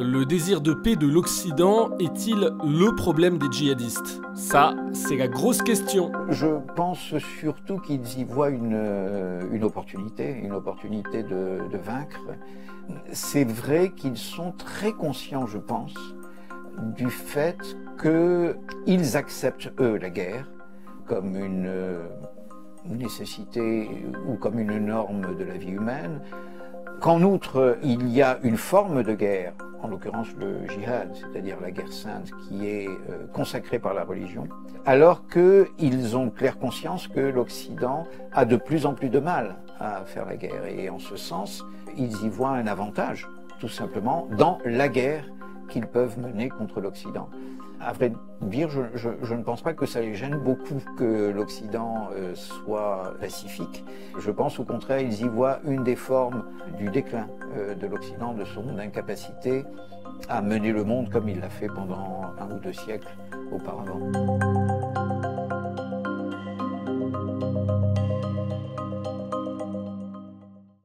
Le désir de paix de l'Occident est-il le problème des djihadistes? Ça, c'est la grosse question. Je pense surtout qu'ils y voient une, euh, une opportunité, une opportunité de, de vaincre. C'est vrai qu'ils sont très conscients, je pense, du fait qu'ils acceptent, eux, la guerre comme une euh, nécessité ou comme une norme de la vie humaine, qu'en outre, il y a une forme de guerre, en l'occurrence le djihad, c'est-à-dire la guerre sainte, qui est euh, consacrée par la religion, alors qu'ils ont claire conscience que l'Occident a de plus en plus de mal à faire la guerre. Et en ce sens, ils y voient un avantage, tout simplement, dans la guerre qu'ils peuvent mener contre l'Occident. À vrai dire, je, ne pense pas que ça les gêne beaucoup que l'Occident euh, soit pacifique. Je pense au contraire, ils y voient une des formes du déclin euh, de l'Occident, de son incapacité à mener le monde comme il l'a fait pendant un ou deux siècles auparavant.